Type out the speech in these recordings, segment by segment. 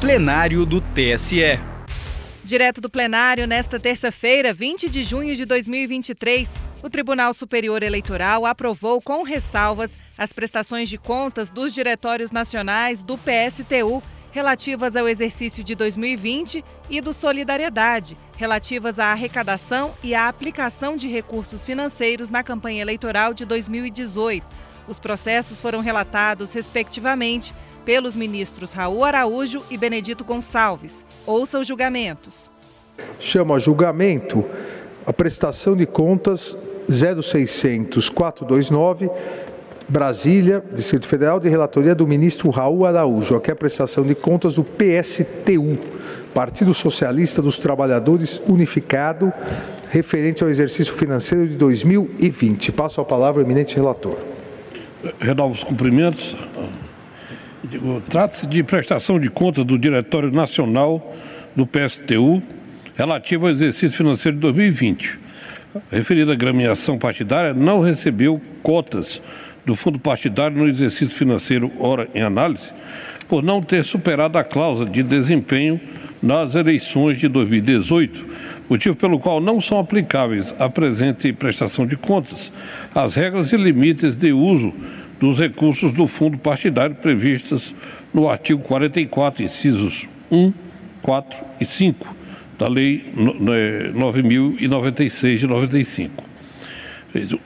plenário do TSE. Direto do plenário, nesta terça-feira, 20 de junho de 2023, o Tribunal Superior Eleitoral aprovou com ressalvas as prestações de contas dos diretórios nacionais do PSTU relativas ao exercício de 2020 e do Solidariedade, relativas à arrecadação e à aplicação de recursos financeiros na campanha eleitoral de 2018. Os processos foram relatados, respectivamente, pelos ministros Raul Araújo e Benedito Gonçalves. Ouça os julgamentos. Chama a julgamento a prestação de contas 0600 429 Brasília, Distrito Federal, de relatoria do ministro Raul Araújo, aqui é a prestação de contas do PSTU, Partido Socialista dos Trabalhadores Unificado, referente ao exercício financeiro de 2020. Passo a palavra ao eminente relator. Renovo os cumprimentos. Trata-se de prestação de contas do Diretório Nacional do PSTU relativo ao exercício financeiro de 2020. A referida gremiação partidária não recebeu cotas do fundo partidário no exercício financeiro ora em análise, por não ter superado a cláusula de desempenho nas eleições de 2018, motivo pelo qual não são aplicáveis à presente prestação de contas as regras e limites de uso dos recursos do fundo partidário previstas no artigo 44, incisos 1, 4 e 5 da Lei 9.096 de 95.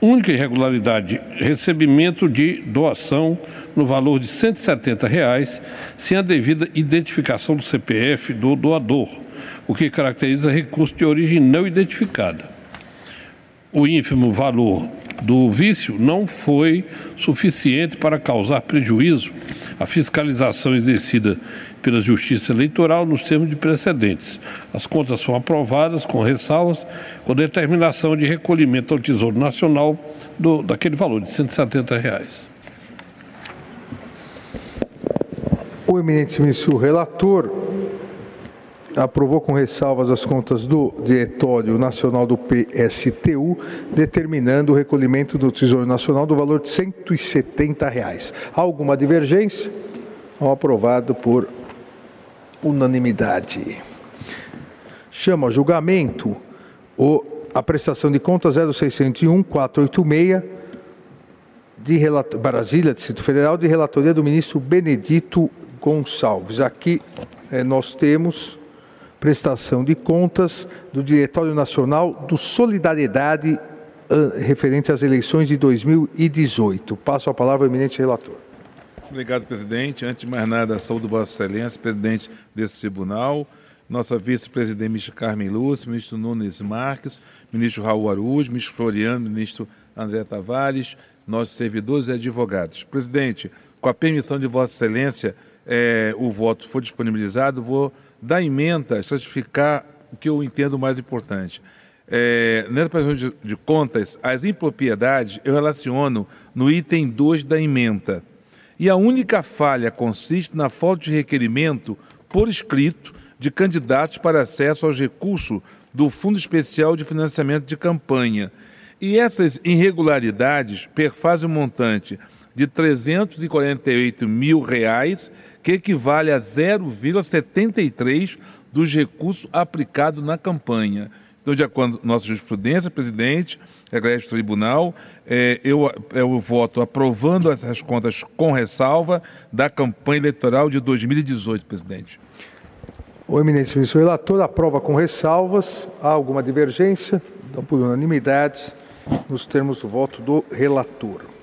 Única irregularidade, recebimento de doação no valor de 170 reais, sem a devida identificação do CPF do doador, o que caracteriza recurso de origem não identificada. O ínfimo valor do vício não foi suficiente para causar prejuízo à fiscalização exercida pela Justiça Eleitoral nos termos de precedentes. As contas são aprovadas com ressalvas, com determinação de recolhimento ao Tesouro Nacional do, daquele valor de 170 reais. O ministro relator aprovou com ressalvas as contas do Diretório Nacional do PSTU, determinando o recolhimento do Tesouro Nacional do valor de 170 reais. Alguma divergência? Aprovado por unanimidade. Chama a julgamento o, a prestação de contas 0601 486 de Brasília, Distrito Federal, de relatoria do ministro Benedito Gonçalves. Aqui eh, nós temos prestação de contas do Diretório Nacional do Solidariedade referente às eleições de 2018. Passo a palavra ao eminente relator. Obrigado, presidente. Antes de mais nada, saúde Vossa Excelência, presidente desse tribunal, nossa vice-presidente, ministra Carmen Lúcia, ministro Nunes Marques, ministro Raul Arujo, ministro Floriano, ministro André Tavares, nossos servidores e advogados. Presidente, com a permissão de Vossa Excelência, é, o voto for disponibilizado, vou dar emenda, certificar o que eu entendo mais importante. É, nessa prestação de, de contas, as impropriedades eu relaciono no item 2 da emenda e a única falha consiste na falta de requerimento por escrito de candidatos para acesso aos recursos do Fundo Especial de Financiamento de Campanha. E essas irregularidades perfazem um montante de 348 mil reais, que equivale a 0,73 dos recursos aplicados na campanha. Então, de acordo com nossa jurisprudência, presidente, regresse tribunal, é, eu, eu voto aprovando essas contas com ressalva da campanha eleitoral de 2018, presidente. O eminente ministro relator aprova com ressalvas. Há alguma divergência? Então, por unanimidade, nos termos do voto do relator.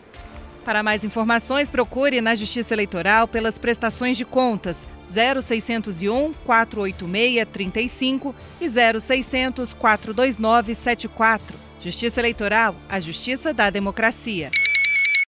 Para mais informações, procure na Justiça Eleitoral pelas prestações de contas 0601 486 35 e 0600 429 74. Justiça Eleitoral, a justiça da democracia.